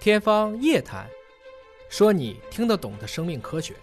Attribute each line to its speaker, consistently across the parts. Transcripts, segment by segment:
Speaker 1: 天方夜谭，说你听得懂的生命科学。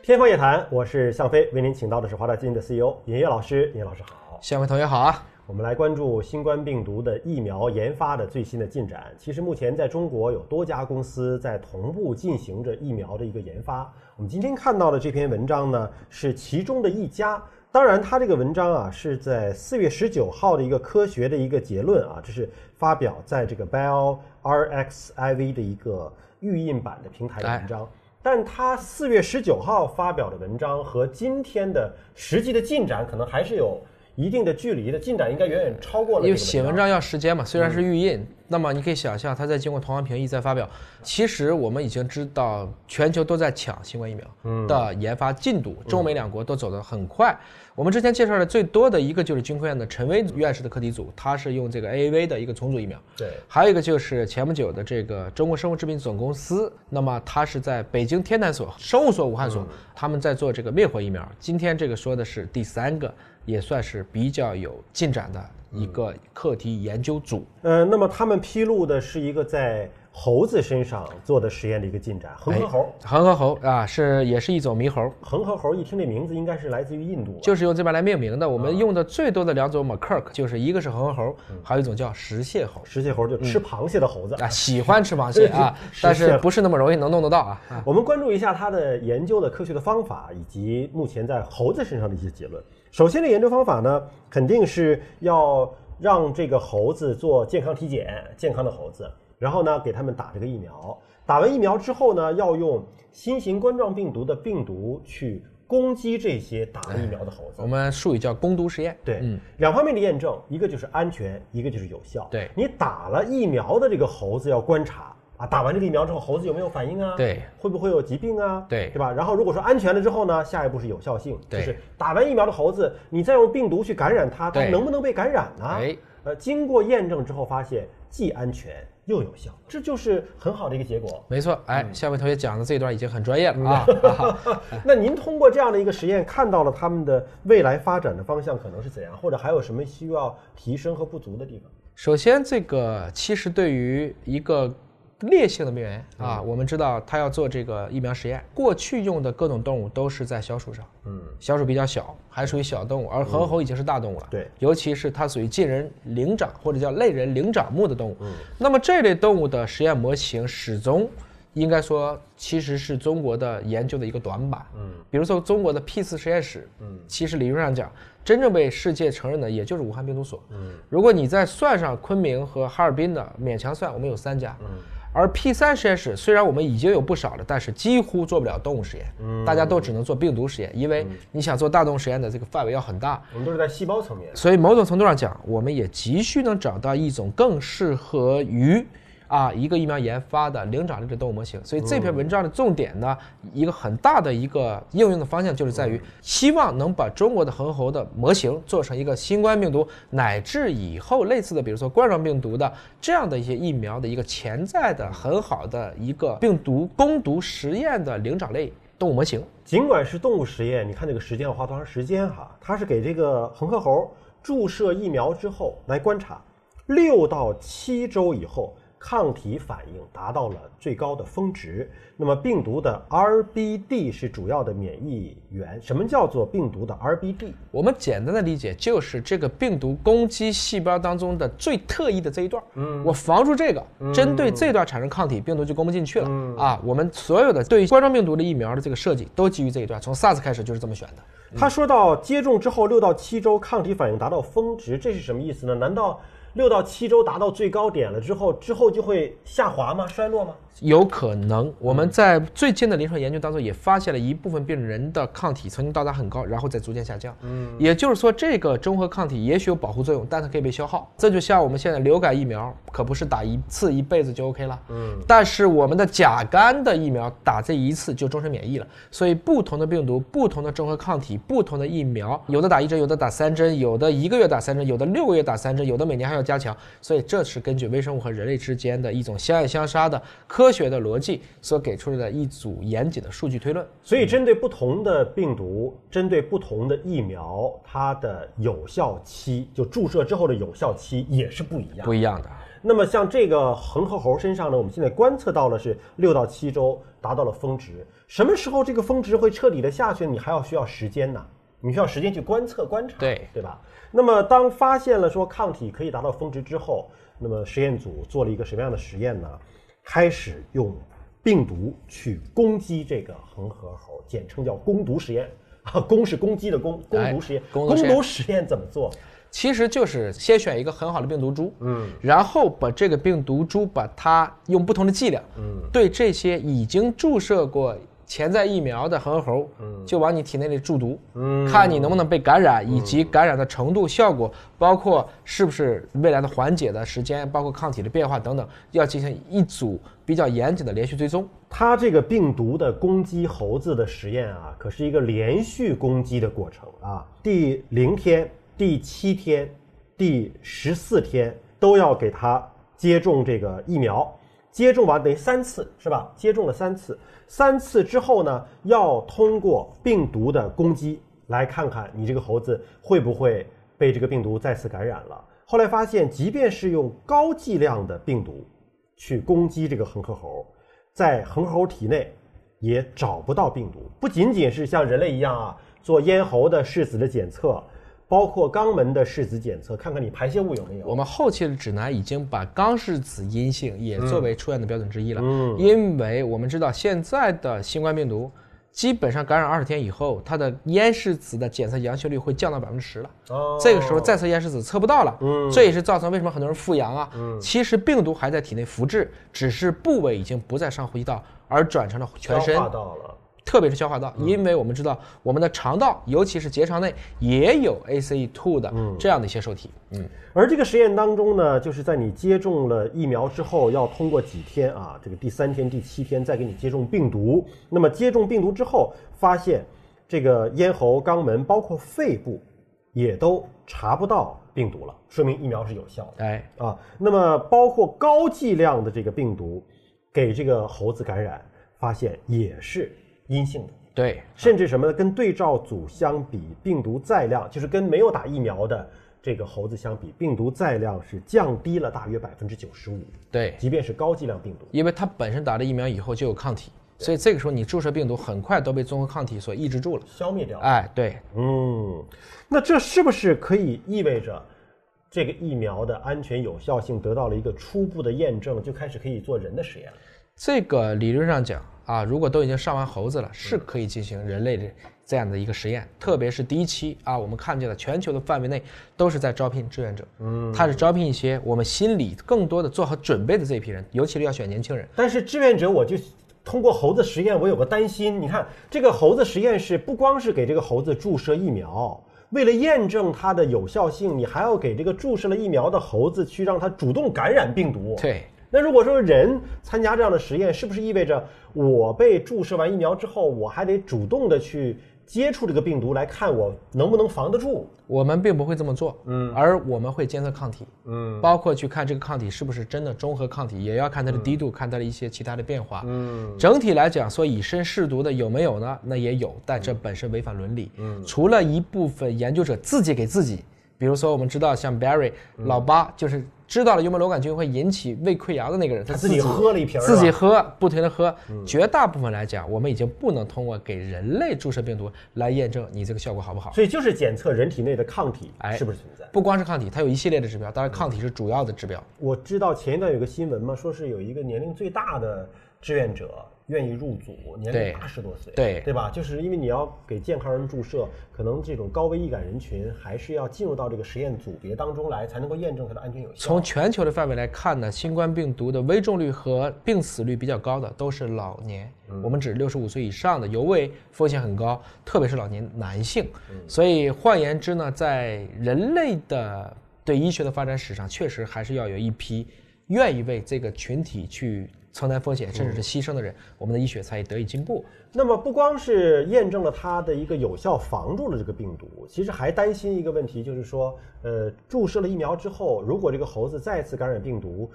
Speaker 2: 天方夜谭，我是向飞，为您请到的是华大基因的 CEO 尹烨老师。尹烨老师好，
Speaker 1: 向飞同学好啊！
Speaker 2: 我们来关注新冠病毒的疫苗研发的最新的进展。其实目前在中国有多家公司在同步进行着疫苗的一个研发。我们今天看到的这篇文章呢，是其中的一家。当然，他这个文章啊是在四月十九号的一个科学的一个结论啊，这是发表在这个 BioRxiv 的一个预印版的平台的文章。但他四月十九号发表的文章和今天的实际的进展，可能还是有一定的距离的。进展应该远远超过了。
Speaker 1: 因为写文章要时间嘛，虽然是预印，那么你可以想象，它在经过同行评议再发表。其实我们已经知道，全球都在抢新冠疫苗的研发进度，中美两国都走得很快。我们之前介绍的最多的一个就是军科院的陈薇院士的课题组，他是用这个 AAV 的一个重组疫苗。
Speaker 2: 对，
Speaker 1: 还有一个就是前不久的这个中国生物制品总公司，那么它是在北京天坛所生物所武汉所，他们在做这个灭活疫苗。今天这个说的是第三个，也算是比较有进展的一个课题研究组。
Speaker 2: 呃，那么他们披露的是一个在。猴子身上做的实验的一个进展，恒河猴，
Speaker 1: 恒河猴啊，是也是一种猕猴。
Speaker 2: 恒河猴一听这名字，应该是来自于印度，
Speaker 1: 就是用这边来命名的。我们用的最多的两种 macaque，就是一个是恒河猴，还有一种叫石蟹猴。
Speaker 2: 石蟹猴就吃螃蟹的猴子
Speaker 1: 啊，喜欢吃螃蟹啊，但是不是那么容易能弄得到啊。
Speaker 2: 我们关注一下它的研究的科学的方法，以及目前在猴子身上的一些结论。首先的研究方法呢，肯定是要让这个猴子做健康体检，健康的猴子。然后呢，给他们打这个疫苗。打完疫苗之后呢，要用新型冠状病毒的病毒去攻击这些打了疫苗的猴子。
Speaker 1: 我们术语叫攻毒实验。
Speaker 2: 对，嗯，两方面的验证，一个就是安全，一个就是有效。
Speaker 1: 对，
Speaker 2: 你打了疫苗的这个猴子要观察啊，打完这个疫苗之后，猴子有没有反应啊？
Speaker 1: 对，
Speaker 2: 会不会有疾病啊？
Speaker 1: 对，
Speaker 2: 对吧？然后如果说安全了之后呢，下一步是有效性，
Speaker 1: 就
Speaker 2: 是打完疫苗的猴子，你再用病毒去感染它，它能不能被感染呢？
Speaker 1: 哎，
Speaker 2: 呃，经过验证之后发现既安全。又有效，这就是很好的一个结果。
Speaker 1: 没错，哎，下面同学讲的这一段已经很专业了啊。
Speaker 2: 那您通过这样的一个实验，看到了他们的未来发展的方向可能是怎样，或者还有什么需要提升和不足的地方？
Speaker 1: 首先，这个其实对于一个。烈性的病原啊，我们知道他要做这个疫苗实验，过去用的各种动物都是在小鼠上，嗯，小鼠比较小，还属于小动物，而恒猴已经是大动物了，
Speaker 2: 对，
Speaker 1: 尤其是它属于近人灵长或者叫类人灵长目的动物，嗯，那么这类动物的实验模型始终应该说其实是中国的研究的一个短板，嗯，比如说中国的 P 四实验室，嗯，其实理论上讲，真正被世界承认的也就是武汉病毒所，嗯，如果你再算上昆明和哈尔滨的，勉强算，我们有三家，嗯。而 P 三实验室虽然我们已经有不少了，但是几乎做不了动物实验，嗯，大家都只能做病毒实验，因为你想做大动物实验的这个范围要很大，
Speaker 2: 我们都是在细胞层面，
Speaker 1: 所以某种程度上讲，我们也急需能找到一种更适合于。啊，一个疫苗研发的灵长类的动物模型，所以这篇文章的重点呢，一个很大的一个应用的方向就是在于，希望能把中国的恒猴的模型做成一个新冠病毒乃至以后类似的，比如说冠状病毒的这样的一些疫苗的一个潜在的很好的一个病毒攻毒实验的灵长类动物模型。
Speaker 2: 尽管是动物实验，你看这个时间要花多长时间哈？它是给这个恒河猴注射疫苗之后来观察，六到七周以后。抗体反应达到了最高的峰值，那么病毒的 RBD 是主要的免疫源。什么叫做病毒的 RBD？
Speaker 1: 我们简单的理解就是这个病毒攻击细胞当中的最特异的这一段。嗯，我防住这个，针对这段产生抗体，病毒就攻不进去了。啊，我们所有的对冠状病毒的疫苗的这个设计都基于这一段，从 SARS 开始就是这么选的。
Speaker 2: 他说到接种之后六到七周抗体反应达到峰值，这是什么意思呢？难道？六到七周达到最高点了之后，之后就会下滑吗？衰落吗？
Speaker 1: 有可能，我们在最近的临床研究当中也发现了一部分病人的抗体曾经到达很高，然后再逐渐下降。嗯，也就是说，这个中和抗体也许有保护作用，但它可以被消耗。这就像我们现在流感疫苗，可不是打一次一辈子就 OK 了。嗯，但是我们的甲肝的疫苗打这一次就终身免疫了。所以，不同的病毒、不同的中和抗体、不同的疫苗，有的打一针，有的打三针，有的一个月打三针，有的六个月打三针，有的每年还要加强。所以，这是根据微生物和人类之间的一种相爱相杀的科。学的逻辑所给出的一组严谨的数据推论，
Speaker 2: 所以针对不同的病毒，针对不同的疫苗，它的有效期就注射之后的有效期也是不一样，
Speaker 1: 不一样的。
Speaker 2: 那么像这个恒河猴身上呢，我们现在观测到了是六到七周达到了峰值。什么时候这个峰值会彻底的下去？你还要需要时间呢，你需要时间去观测观察，
Speaker 1: 对
Speaker 2: 对吧？那么当发现了说抗体可以达到峰值之后，那么实验组做了一个什么样的实验呢？开始用病毒去攻击这个恒河猴，简称叫攻毒实验。啊，攻是攻击的攻，攻毒实验。
Speaker 1: 攻毒实验
Speaker 2: 毒实验怎么做？
Speaker 1: 其实就是先选一个很好的病毒株，嗯，然后把这个病毒株把它用不同的剂量，嗯，对这些已经注射过潜在疫苗的恒河猴，嗯，就往你体内里注毒，嗯，看你能不能被感染，以及感染的程度、效果，包括是不是未来的缓解的时间，包括抗体的变化等等，要进行一组比较严谨的连续追踪。
Speaker 2: 它这个病毒的攻击猴子的实验啊，可是一个连续攻击的过程啊，第零天。第七天、第十四天都要给它接种这个疫苗，接种完等于三次是吧？接种了三次，三次之后呢，要通过病毒的攻击来看看你这个猴子会不会被这个病毒再次感染了。后来发现，即便是用高剂量的病毒去攻击这个恒河猴，在恒河猴体内也找不到病毒。不仅仅是像人类一样啊，做咽喉的拭子的检测。包括肛门的拭子检测，看看你排泄物有没有。
Speaker 1: 我们后期的指南已经把肛拭子阴性也作为出院的标准之一了。嗯，因为我们知道现在的新冠病毒，基本上感染二十天以后，它的咽拭子的检测阳性率会降到百分之十了。哦，这个时候再测咽拭子测不到了。嗯，这也是造成为什么很多人复阳啊。嗯，其实病毒还在体内复制，只是部位已经不再上呼吸道，而转成了全身。特别是消化道，因为我们知道我们的肠道，尤其是结肠内也有 ACE2 的这样的一些受体。
Speaker 2: 嗯，而这个实验当中呢，就是在你接种了疫苗之后，要通过几天啊，这个第三天、第七天再给你接种病毒。那么接种病毒之后，发现这个咽喉、肛门，包括肺部，也都查不到病毒了，说明疫苗是有效的。哎啊，那么包括高剂量的这个病毒给这个猴子感染，发现也是。阴性的，
Speaker 1: 对，
Speaker 2: 甚至什么呢？跟对照组相比，病毒载量就是跟没有打疫苗的这个猴子相比，病毒载量是降低了大约百分之九十五。
Speaker 1: 对，
Speaker 2: 即便是高剂量病毒，
Speaker 1: 因为它本身打了疫苗以后就有抗体，所以这个时候你注射病毒很快都被综合抗体所抑制住了，
Speaker 2: 消灭掉了。
Speaker 1: 哎，对，
Speaker 2: 嗯，那这是不是可以意味着这个疫苗的安全有效性得到了一个初步的验证，就开始可以做人的实验了？
Speaker 1: 这个理论上讲。啊，如果都已经上完猴子了，是可以进行人类的这样的一个实验。特别是第一期啊，我们看见了全球的范围内都是在招聘志愿者，嗯，他是招聘一些我们心里更多的做好准备的这一批人，尤其是要选年轻人。
Speaker 2: 但是志愿者，我就通过猴子实验，我有个担心。你看，这个猴子实验室不光是给这个猴子注射疫苗，为了验证它的有效性，你还要给这个注射了疫苗的猴子去让它主动感染病毒。
Speaker 1: 对。
Speaker 2: 那如果说人参加这样的实验，是不是意味着我被注射完疫苗之后，我还得主动的去接触这个病毒，来看我能不能防得住？
Speaker 1: 我们并不会这么做，嗯，而我们会监测抗体，嗯，包括去看这个抗体是不是真的中和抗体，也要看它的低度，看它的一些其他的变化，嗯，整体来讲，说以身试毒的有没有呢？那也有，但这本身违反伦理，嗯，除了一部分研究者自己给自己，比如说我们知道像 Barry 老八就是。知道了幽门螺杆菌会引起胃溃疡的那个人，
Speaker 2: 他自己喝了一瓶，
Speaker 1: 自己喝，不停的喝。绝大部分来讲，我们已经不能通过给人类注射病毒来验证你这个效果好不好。
Speaker 2: 所以就是检测人体内的抗体，哎，是不是存在？
Speaker 1: 不光是抗体，它有一系列的指标，当然抗体是主要的指标。
Speaker 2: 我知道前一段有个新闻嘛，说是有一个年龄最大的志愿者。愿意入组，年龄八十多岁，
Speaker 1: 对
Speaker 2: 对吧？就是因为你要给健康人注射，可能这种高危易感人群还是要进入到这个实验组别当中来，才能够验证它的安全有效。
Speaker 1: 从全球的范围来看呢，新冠病毒的危重率和病死率比较高的都是老年，我们指六十五岁以上的，尤为风险很高，特别是老年男性。所以换言之呢，在人类的对医学的发展史上，确实还是要有一批愿意为这个群体去。承担风险甚至是牺牲的人，我们的医学才得以进步。
Speaker 2: 那么不光是验证了它的一个有效防住了这个病毒，其实还担心一个问题，就是说，呃，注射了疫苗之后，如果这个猴子再次感染病毒，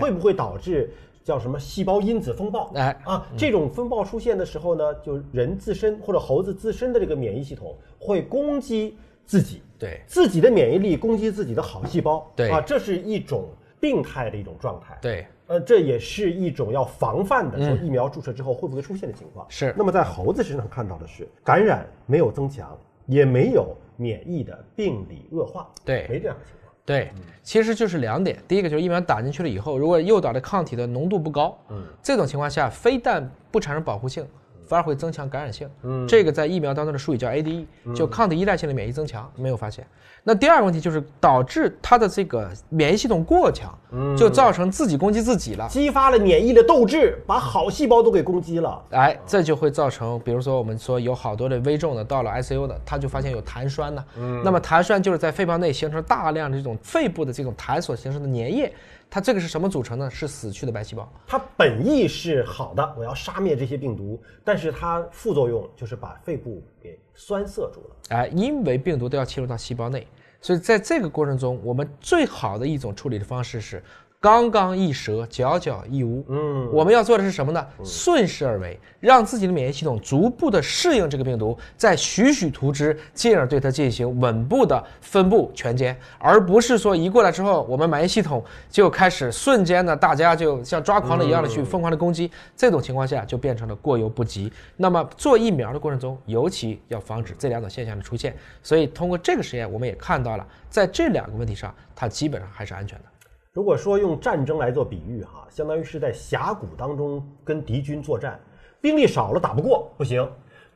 Speaker 2: 会不会导致叫什么细胞因子风暴？哎啊，这种风暴出现的时候呢，就人自身或者猴子自身的这个免疫系统会攻击自己，
Speaker 1: 对
Speaker 2: 自己的免疫力攻击自己的好细胞，
Speaker 1: 对
Speaker 2: 啊，这是一种。病态的一种状态。
Speaker 1: 对，
Speaker 2: 呃，这也是一种要防范的，说疫苗注射之后会不会出现的情况。
Speaker 1: 是
Speaker 2: 那么在猴子身上看到的是，感染没有增强，也没有免疫的病理恶化，
Speaker 1: 对
Speaker 2: 没这样的情况。
Speaker 1: 对，其实就是两点。第一个就是疫苗打进去了以后，如果诱导的抗体的浓度不高，嗯，这种情况下，非但不产生保护性，反而会增强感染性。嗯，这个在疫苗当中的术语叫 ADE，就抗体依赖性的免疫增强，没有发现。那第二个问题就是导致它的这个免疫系统过强，就造成自己攻击自己了。
Speaker 2: 激发了免疫的斗志，把好细胞都给攻击了。
Speaker 1: 哎，这就会造成，比如说我们说有好多的危重的到了 ICU 的，他就发现有痰栓呢。嗯，那么痰栓就是在肺泡内形成大量的这种肺部的这种痰所形成的粘液，它这个是什么组成呢？是死去的白细胞。
Speaker 2: 它本意是好的，我要杀灭这些病毒，但是它副作用就是把肺部给酸涩住了。
Speaker 1: 哎，因为病毒都要侵入到细胞内，所以在这个过程中，我们最好的一种处理的方式是刚刚一折，皎皎一乌。
Speaker 2: 嗯，
Speaker 1: 我们要做的是什么呢？顺势而为，让自己的免疫系统逐步的适应这个病毒，再徐徐图之，进而对它进行稳步的分布全歼，而不是说一过来之后，我们免疫系统就开始瞬间的，大家就像抓狂了一样的去疯狂的攻击。这种情况下就变成了过犹不及。那么做疫苗的过程中，尤其要防止这两种现象的出现。所以通过这个实验，我们也看到了，在这两个问题上，它基本上还是安全的。
Speaker 2: 如果说用战争来做比喻，哈，相当于是在峡谷当中跟敌军作战，兵力少了打不过不行，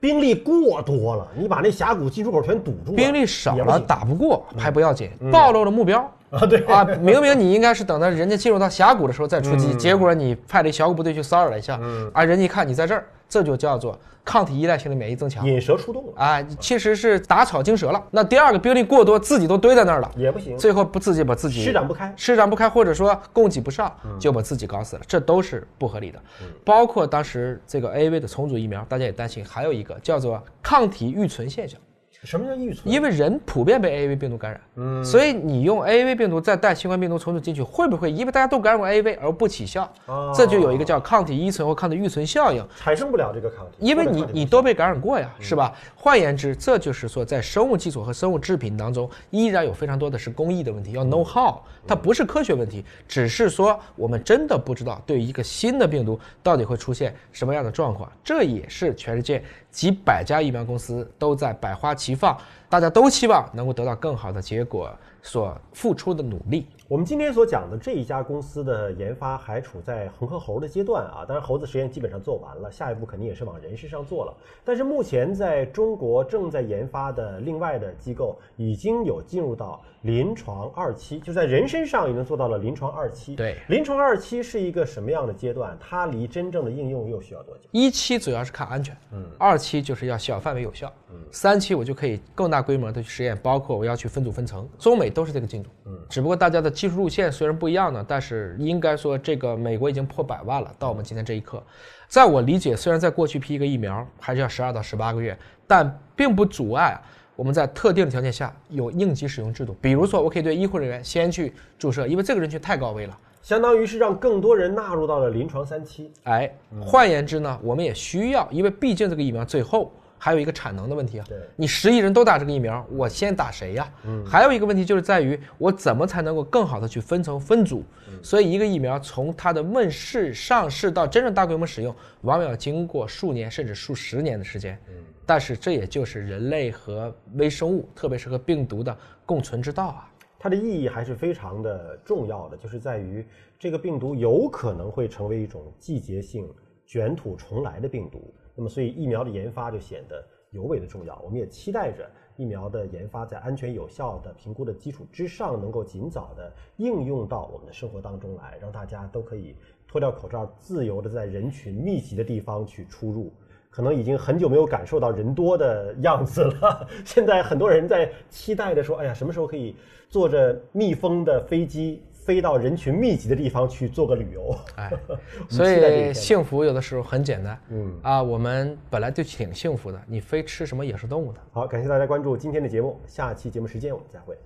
Speaker 2: 兵力过多了，你把那峡谷进出口全堵住了，
Speaker 1: 兵力少了
Speaker 2: 不
Speaker 1: 打不过还不要紧，暴露了目标。
Speaker 2: 啊，对
Speaker 1: 啊，明明你应该是等到人家进入到峡谷的时候再出击，结果你派了一小股部队去骚扰了一下，啊，人家一看你在这儿，这就叫做抗体依赖性的免疫增强。
Speaker 2: 引蛇出洞了，
Speaker 1: 啊，其实是打草惊蛇了。那第二个兵力过多，自己都堆在那儿了，
Speaker 2: 也不行，
Speaker 1: 最后不自己把自己
Speaker 2: 施展不开。
Speaker 1: 施展不开，或者说供给不上，就把自己搞死了，这都是不合理的。包括当时这个 A A V 的重组疫苗，大家也担心，还有一个叫做抗体预存现象。
Speaker 2: 什么叫预存？
Speaker 1: 因为人普遍被 AAV 病毒感染，嗯，所以你用 AAV 病毒再带新冠病毒重组进去，会不会因为大家都感染过 AAV 而不起效？
Speaker 2: 哦
Speaker 1: 这就有一个叫抗体依存或抗体预存效应。
Speaker 2: 产生不了这个抗体，
Speaker 1: 因为你你都被感染过呀，是吧？换言之，这就是说，在生物技术和生物制品当中，依然有非常多的是工艺的问题，要 know how，它不是科学问题，只是说我们真的不知道对于一个新的病毒到底会出现什么样的状况。这也是全世界几百家疫苗公司都在百花齐放，大家都期望能够得到更好的结果所付出的努力。
Speaker 2: 我们今天所讲的这一家公司的研发还处在恒河猴的阶段啊，当然猴子实验基本上做完了，下一步肯定也是往人身上做了。但是目前在中国正在研发的另外的机构已经有进入到临床二期，就在人身上已经做到了临床二期。
Speaker 1: 对
Speaker 2: 临床二期是一个什么样的阶段？它离真正的应用又需要多久？
Speaker 1: 一期主要是看安全，嗯，二期就是要小范围有效，嗯，三期我就可以更大规模的去实验，包括我要去分组分层，中美都是这个进度，嗯，只不过大家的技术路线虽然不一样呢，但是应该说这个美国已经破百万了，到我们今天这一刻，在我理解，虽然在过去批一个疫苗还是要十二到十八个月，但并不阻碍我们在特定的条件下有应急使用制度，比如说我可以对医护人员先去注射，因为这个人群太高危了。
Speaker 2: 相当于是让更多人纳入到了临床三期。
Speaker 1: 哎，换言之呢，我们也需要，因为毕竟这个疫苗最后还有一个产能的问题啊
Speaker 2: 对。
Speaker 1: 你十亿人都打这个疫苗，我先打谁呀？嗯。还有一个问题就是在于我怎么才能够更好的去分层分组。所以一个疫苗从它的问世、上市到真正大规模使用，往往要经过数年甚至数十年的时间。嗯。但是这也就是人类和微生物，特别是和病毒的共存之道啊。
Speaker 2: 它的意义还是非常的重要的，就是在于这个病毒有可能会成为一种季节性卷土重来的病毒，那么所以疫苗的研发就显得尤为的重要。我们也期待着疫苗的研发在安全有效的评估的基础之上，能够尽早的应用到我们的生活当中来，让大家都可以脱掉口罩，自由的在人群密集的地方去出入。可能已经很久没有感受到人多的样子了。现在很多人在期待着说：“哎呀，什么时候可以坐着密封的飞机飞到人群密集的地方去做个旅游？”
Speaker 1: 哎，所以幸福有的时候很简单，
Speaker 2: 嗯
Speaker 1: 啊，我们本来就挺幸福的，你非吃什么野生动物的？
Speaker 2: 好，感谢大家关注今天的节目，下期节目时间我们再会。